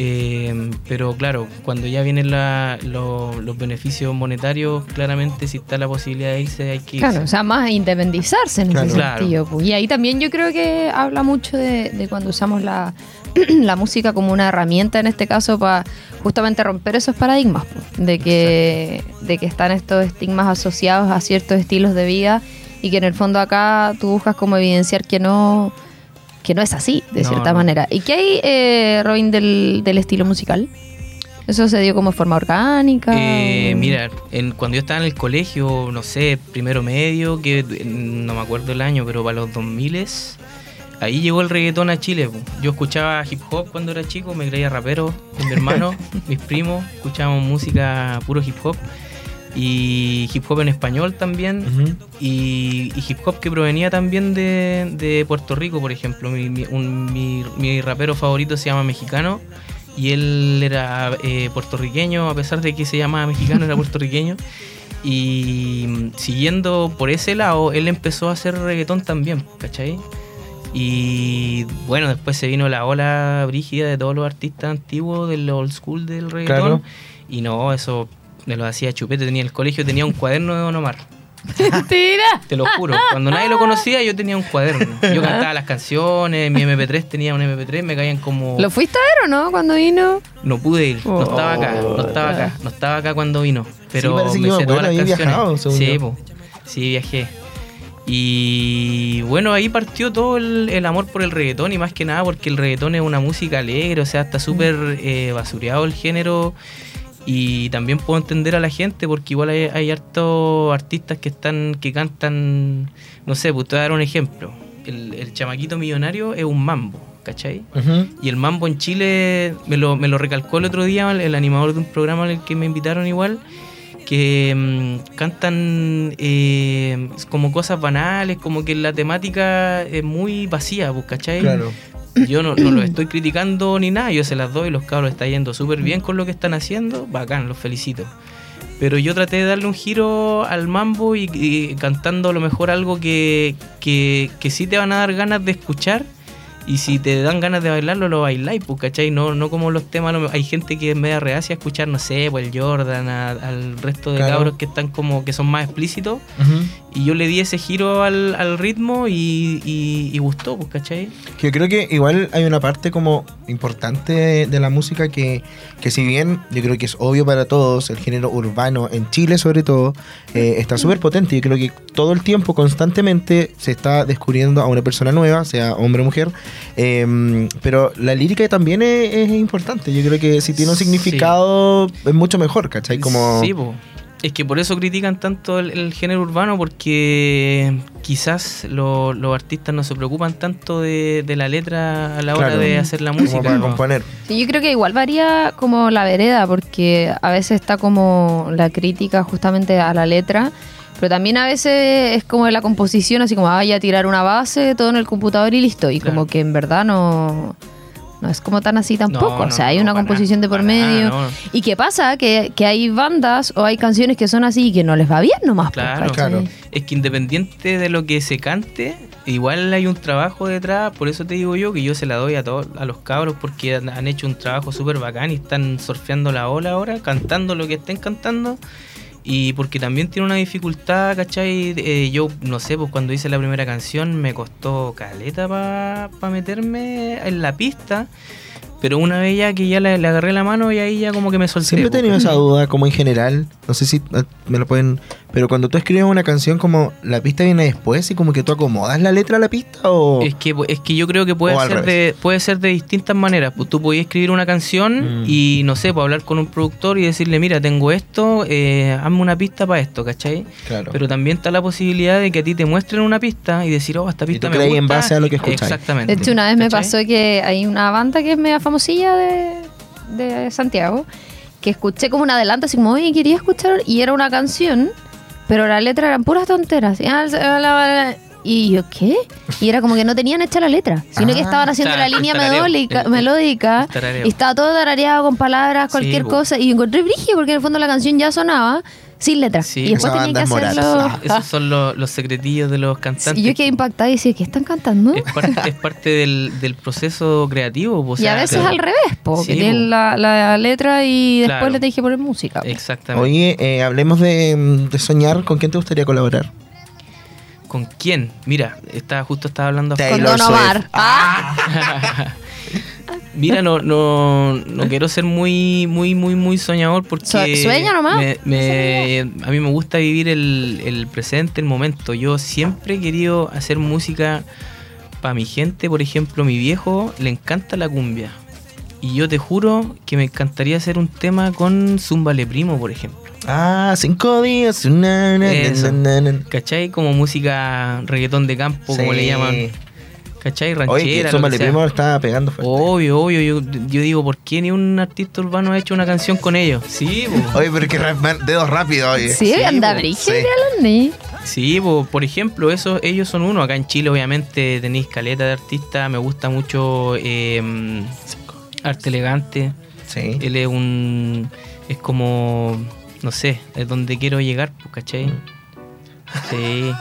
Eh, pero claro, cuando ya vienen la- lo- los beneficios monetarios, claramente si está la posibilidad de irse, hay que irse. Claro, o sea, más independizarse en Claro. ese sentido. pues. Y ahí también yo creo que habla mucho de, de cuando usamos la, la música como una herramienta, en este caso, para justamente romper esos paradigmas, pues, de que, de que están estos estigmas asociados a ciertos estilos de vida y que en el fondo acá tú buscas como evidenciar que no que no es así, de No, cierta no. manera. ¿Y qué hay, eh, Robin, del, del estilo musical? ¿Eso se dio como forma orgánica? Eh, mira, en, cuando yo estaba en el colegio, no sé, primero medio, que no me acuerdo el año, pero para los 2000 ahí llegó el reggaetón a Chile. Yo escuchaba hip hop cuando era chico, me creía rapero con mi hermano, mis primos, escuchábamos música puro hip hop y hip hop en español también y, y hip hop que provenía también de, de Puerto Rico, por ejemplo. Mi, mi- un- mi- mi rapero favorito se llama Mexicano y él era eh, puertorriqueño, a pesar de que se llamaba mexicano, era puertorriqueño. Y mm, siguiendo por ese lado, él empezó a hacer reggaetón también, ¿cachai? Y bueno, después se vino la ola brígida de todos los artistas antiguos del old school del reggaetón. Claro. Y no, eso Me lo hacía chupete, tenía el colegio, tenía un cuaderno de Don Omar. Mentira. Te lo juro. Cuando nadie lo conocía, yo tenía un cuaderno. Yo cantaba las canciones, mi MP3 tenía un MP3, me caían como. ¿Lo fuiste a ver o no cuando vino? No pude ir, no Oh. estaba acá, no estaba acá, no estaba acá cuando vino. Pero que me acuerdo, todas las canciones. viajado, sí, po. sí, viajé. Y bueno, ahí partió todo el, el amor por el reggaetón y más que nada porque el reggaetón es una música alegre, o sea, está súper eh, basureado el género y también puedo entender a la gente porque igual hay, hay hartos artistas que están que cantan, no sé, pues te voy a dar un ejemplo. El, el chamaquito millonario es un mambo, ¿cachai? Y el mambo en Chile me lo, me lo recalcó el otro día el, el animador de un programa al que me invitaron igual, que mm, cantan eh, como cosas banales, como que la temática es muy vacía, pues, ¿cachai? Claro. Yo no, no los estoy criticando ni nada, yo se las doy, los cabros están yendo súper bien con lo que están haciendo, bacán, los felicito. Pero yo traté de darle un giro al mambo y, y cantando a lo mejor algo que, que, que sí te van a dar ganas de escuchar. Y si te dan ganas de bailarlo, lo bailáis, pues, ¿cachai? No, no como los temas. lo- Hay gente que es media reacia a escuchar, no sé, pues el Jordan, a- al resto de Claro. cabros que están como que son más explícitos. Y yo le di ese giro al, al ritmo y, y, y gustó, pues, ¿cachai? Yo creo que igual hay una parte como importante de, de la música que, que si bien yo creo que es obvio para todos, el género urbano en Chile sobre todo, eh, está súper potente. Yo creo que todo el tiempo, constantemente, se está descubriendo a una persona nueva, sea hombre o mujer. eh, pero la lírica también es, es importante. Yo creo que si tiene un Sí. significado es mucho mejor, ¿cachai? Como... Sí, po. Es que por eso critican tanto el, el género urbano, porque quizás lo- los artistas no se preocupan tanto de, de la letra a la hora Claro. de hacer la como música. para ¿no? componer. Sí, yo creo que igual varía como la vereda, porque a veces está como la crítica justamente a la letra, pero también a veces es como la composición, así como, ah, ya tirar una base, todo en el computador y listo. Y como que en verdad no, no es como tan así tampoco. No, o sea, hay no, una composición de por nada, medio. no. ¿Y qué pasa? Que, que hay bandas o hay canciones que son así y que no les va bien nomás. pues, Claro. Claro. Es que independiente de lo que se cante, igual hay un trabajo detrás, por eso te digo yo que yo se la doy a todos a los cabros porque han, han hecho un trabajo súper bacán y están surfeando la ola ahora, cantando lo que estén cantando. Y porque también tiene una dificultad, ¿cachai? Eh, yo, no sé, pues cuando hice la primera canción me costó caleta para meterme en la pista. Pero una vez ya que ya le, le agarré la mano y ahí ya como que me solté. Siempre he pues. tenido esa duda, como en general, no sé si eh, me lo pueden, pero cuando tú escribes una canción, como la pista viene después y como que tú acomodas la letra a la pista o... Es que, es que yo creo que puede ser, de, puede ser de distintas maneras. Pues tú podías escribir una canción Mm. y, no sé, pues hablar con un productor y decirle, mira, tengo esto, eh, hazme una pista para esto, ¿cachai? Claro. Pero también está la posibilidad de que a ti te muestren una pista y decir, oh, esta tú pista me crees en gusta. base a lo que escucháis. Exactamente. De hecho, una vez me ¿Cachai? pasó que hay una banda que es media famosilla de, de Santiago, que escuché como un adelanto, así como, oye, quería escuchar, y era una canción, pero la letra eran puras tonteras. Y yo, ¿qué? Y era como que no tenían hecha la letra, sino que Ah, estaban haciendo la línea melódica, y estaba todo tarareado con palabras, cualquier cosa. Y encontré brillo porque en el fondo la canción ya sonaba sin letra. Sí, y después tenía que hacerlo. moral. Esos son los, los secretillos de los cantantes. Y yo quedé impactada y decía, ¿qué están cantando? es parte, es parte del, del proceso creativo. y a veces claro. al revés, po, Sí, que tienen la, la letra y después Claro. le dije poner música. Exactamente. Oye, eh, hablemos de, de soñar, ¿con quién te gustaría colaborar? ¿Con quién? Mira, estaba, justo estaba hablando Con Taylor Don Swift. Omar. Ah, Mira, no, no, no quiero ser muy, muy, muy, muy soñador porque Su- sueña nomás. me- me- a mí me gusta vivir el, el presente, el momento. Yo siempre he querido hacer música para mi gente. Por ejemplo, mi viejo le encanta la cumbia. Y yo te juro que me encantaría hacer un tema con Zumbale Primo, por ejemplo. Ah, cinco días. na, na, na, na, na. ¿Cachai? Como música reggaetón de campo, como le llaman. ¿Cachai? Ranchera. Oye, que que. Primo está pegando fuerte. Obvio, obvio. Yo, yo digo, ¿por qué ni un artista urbano ha hecho una canción con ellos? Sí, po. Oye, pero que rap- man, dedos rápidos, oye. sí, sí, anda brillo sí. Sí, po. por ejemplo, eso, ellos son uno. Acá en Chile, obviamente, tenéis caleta de artistas. Me gusta mucho eh, Arte Elegante. Sí. Él es un. Es como. No sé, es donde quiero llegar, pues, ¿cachai? Sí.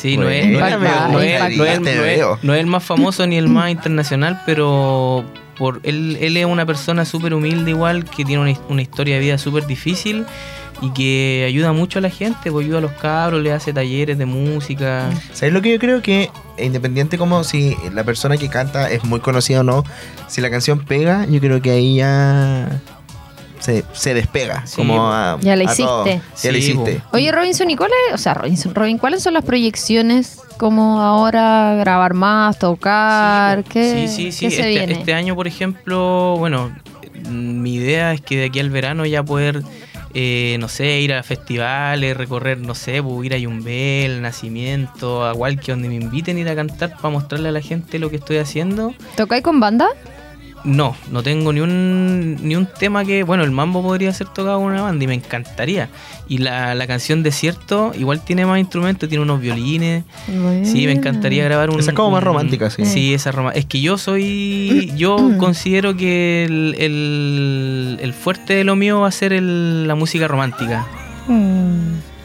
Sí, no es, no, es, Buena, no es- no es- impactante. no es- Te no es- veo. no es el más famoso ni el más internacional, pero por él, él es una persona súper humilde igual, que tiene una, una historia de vida súper difícil y que ayuda mucho a la gente, pues ayuda a los cabros, le hace talleres de música. ¿Sabes lo que yo creo que independiente como si la persona que canta es muy conocida o no, si la canción pega, yo creo que ahí ya se, se despega. Sí, como a- Ya la todo. hiciste. Ya la Sí, hiciste. Oye, Robinson, ¿y cuáles, o sea, Robinson, Robin, ¿cuáles son las proyecciones? como ahora grabar más, tocar? ¿Qué, Sí, sí, sí. qué se Este, viene? este año, por ejemplo, bueno, mi idea es que de aquí al verano ya poder, eh, no sé, ir a festivales, recorrer, no sé, pues, ir a Yumbel, Nacimiento, a cualquier donde me inviten a ir a cantar para mostrarle a la gente lo que estoy haciendo. ¿Tocáis con banda? No, no tengo ni un, ni un tema que, bueno, el mambo podría ser tocado con una banda y me encantaría. Y la, la canción Desierto igual tiene más instrumentos, tiene unos violines. Sí, me encantaría grabar un... Esa es como más romántica, sí. Sí, esa Es que yo soy... Yo considero que el, el- el fuerte de lo mío va a ser el- la música romántica.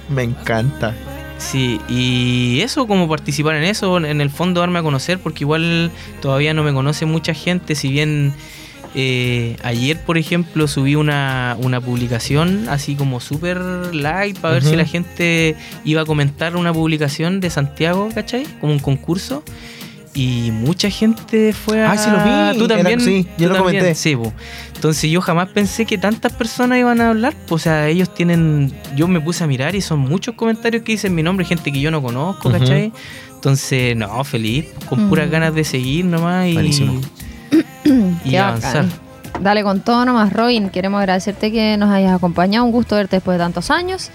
Me encanta. Sí, y eso, como participar en eso, en el fondo darme a conocer, porque igual todavía no me conoce mucha gente, si bien eh, ayer, por ejemplo, subí una, una publicación así como súper light para ver si la gente iba a comentar una publicación de Santiago, ¿cachai? Como un concurso. Y mucha gente fue a... Ah, sí lo vi. Tú Era- también. sí, yo lo también, comenté. Sí, po. Entonces yo jamás pensé que tantas personas iban a hablar. O sea, ellos tienen... Yo me puse a mirar y son muchos comentarios que dicen mi nombre, gente que yo no conozco. ¿cachai? Entonces, no, feliz, con Mm. puras ganas de seguir nomás y, Buenísimo. y Qué avanzar. bacán. Dale con todo nomás, Robin. Queremos agradecerte que nos hayas acompañado. Un gusto verte después de tantos años.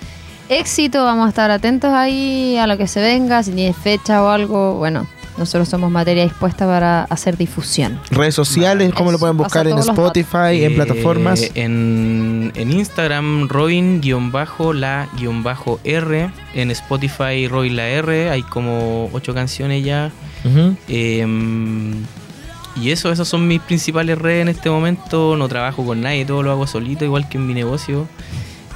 Éxito, vamos a estar atentos ahí a lo que se venga. Si tienes fecha o algo, bueno, nosotros somos materia dispuesta para hacer difusión. Redes sociales, ¿cómo lo pueden buscar en Spotify, en Eh, plataformas? En, en Instagram, Robin-la-R. En Spotify, Robin la R. Hay como ocho canciones ya. Eh, y eso, esas son mis principales redes en este momento. No trabajo con nadie, todo lo hago solito, igual que en mi negocio.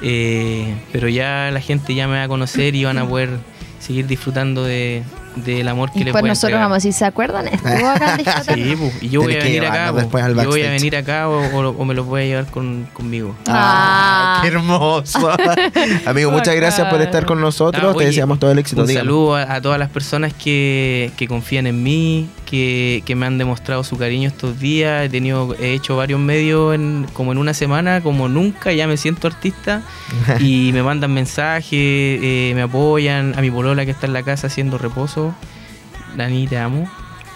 Eh, pero ya la gente ya me va a conocer y van a poder seguir disfrutando de, del amor que Y pues voy a nosotros entregar. vamos a decir, ¿se acuerdan? Estuvo acá en. Sí, po, y yo voy acá, después al yo voy a venir acá o, o- o me lo voy a llevar con, conmigo. Ah. ¡Qué hermoso! Amigo, muchas gracias por estar con nosotros. Ah, Te oye, deseamos todo el éxito. Un dígame. saludo a, a todas las personas que, que confían en mí, que, que me han demostrado su cariño estos días. He tenido, he hecho varios medios en, como en una semana, como nunca, ya me siento artista. y me mandan mensajes, eh, me apoyan. A mi polola que está en la casa haciendo reposo. Dani, te amo.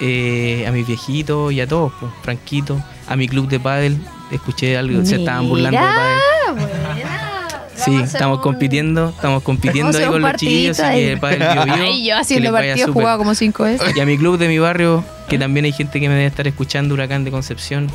Eh, a mis viejitos y a todos, pues, Franquito. A mi club de pádel. Escuché algo, se estaban burlando de pádel. Sí, estamos compitiendo, estamos compitiendo ahí con los chiquillos, así que para el Bio Bio, Ay, yo haciendo partidos jugado como cinco veces. Y a mi club de mi barrio, que también hay gente que me debe estar escuchando, Huracán de Concepción.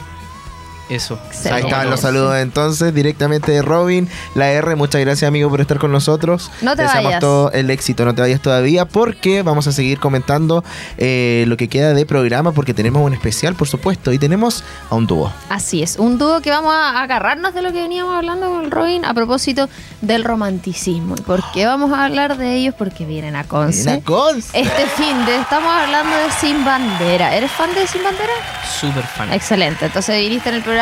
Eso. Ahí están los saludos entonces directamente de Robin. La R, muchas gracias amigo por estar con nosotros. No te Deseamos vayas. todo el éxito, no te vayas todavía porque vamos a seguir comentando eh, lo que queda de programa porque tenemos un especial por supuesto y tenemos a un dúo. Así es, un dúo que vamos a agarrarnos de lo que veníamos hablando con Robin a propósito del romanticismo. ¿Y por qué vamos a hablar de ellos? Porque vienen a Conce. Vienen a Conce. Este fin de estamos hablando de Sin Bandera. ¿Eres fan de Sin Bandera? Súper fan. Excelente, entonces viniste en el programa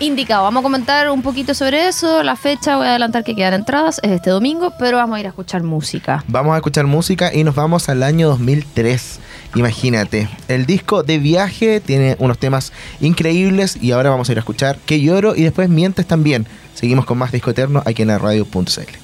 indicado. Vamos a comentar un poquito sobre eso, la fecha, voy a adelantar que quedan entradas, es este domingo, pero vamos a ir a escuchar música. Vamos a escuchar música y nos vamos al año 2003. Imagínate, el disco de viaje tiene unos temas increíbles y ahora vamos a ir a escuchar Que lloro y después Mientes también. Seguimos con más Disco Eterno aquí en la radio.cl.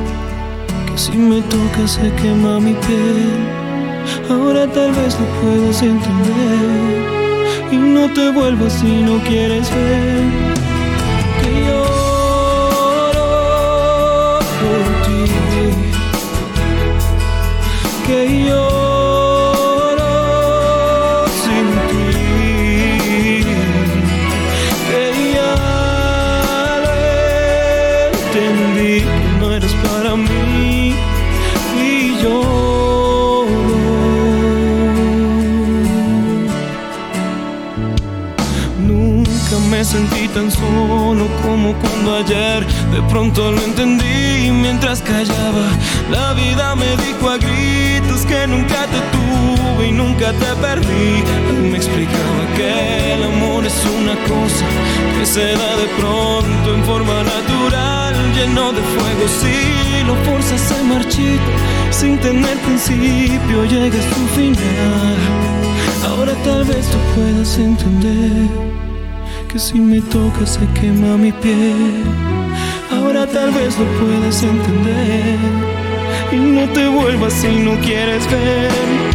si me tocas se quema mi piel. Ahora tal vez lo puedas entender y no te vuelvas si no quieres ver que por ti, que lloro tan solo como cuando ayer de pronto lo entendí mientras callaba. La vida me dijo a gritos que nunca te tuve y nunca te perdí. Me explicaba que el amor es una cosa que se da de pronto en forma natural, lleno de fuego. Si lo fuerzas se marchita, sin tener principio llega a su final. Ahora tal vez tú puedas entender que si me tocas se quema mi piel. Ahora tal vez lo puedas entender y no te vuelvas si no quieres ver.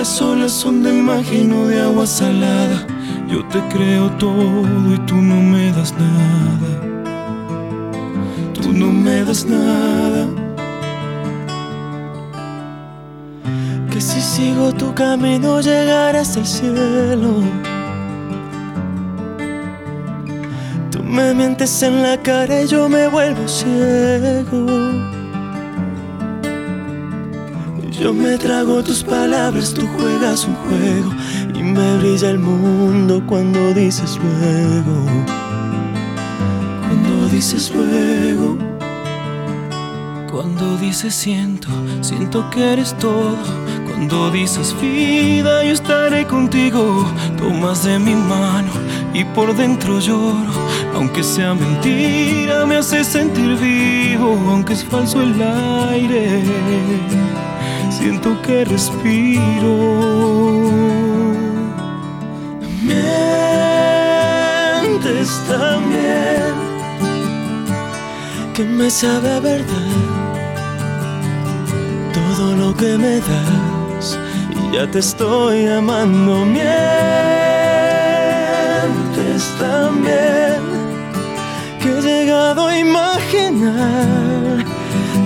Las olas son de magia de agua salada. Yo te creo todo y tú no me das nada. Tú no me das nada. Que si sigo tu camino llegaré hasta el cielo. Tú me mientes en la cara y yo me vuelvo ciego. Yo me trago tus palabras, tú juegas un juego y me brilla el mundo cuando dices luego. Cuando dices luego. Cuando dices siento, siento que eres todo. Cuando dices vida, yo estaré contigo. Tomas de mi mano y por dentro lloro. Aunque sea mentira, me hace sentir vivo. Aunque es falso el aire, siento que respiro. Mientes también, que me sabe verdad todo lo que me das y ya te estoy amando. Mientes también que he llegado a imaginar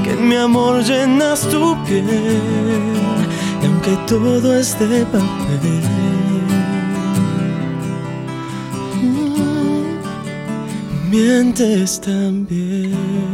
que en mi amor llenas tu y aunque todo es de papel. mm, Mientes también.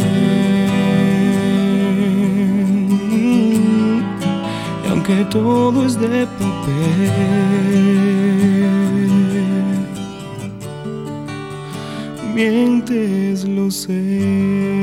que todo es de papel. Mientes, lo sé.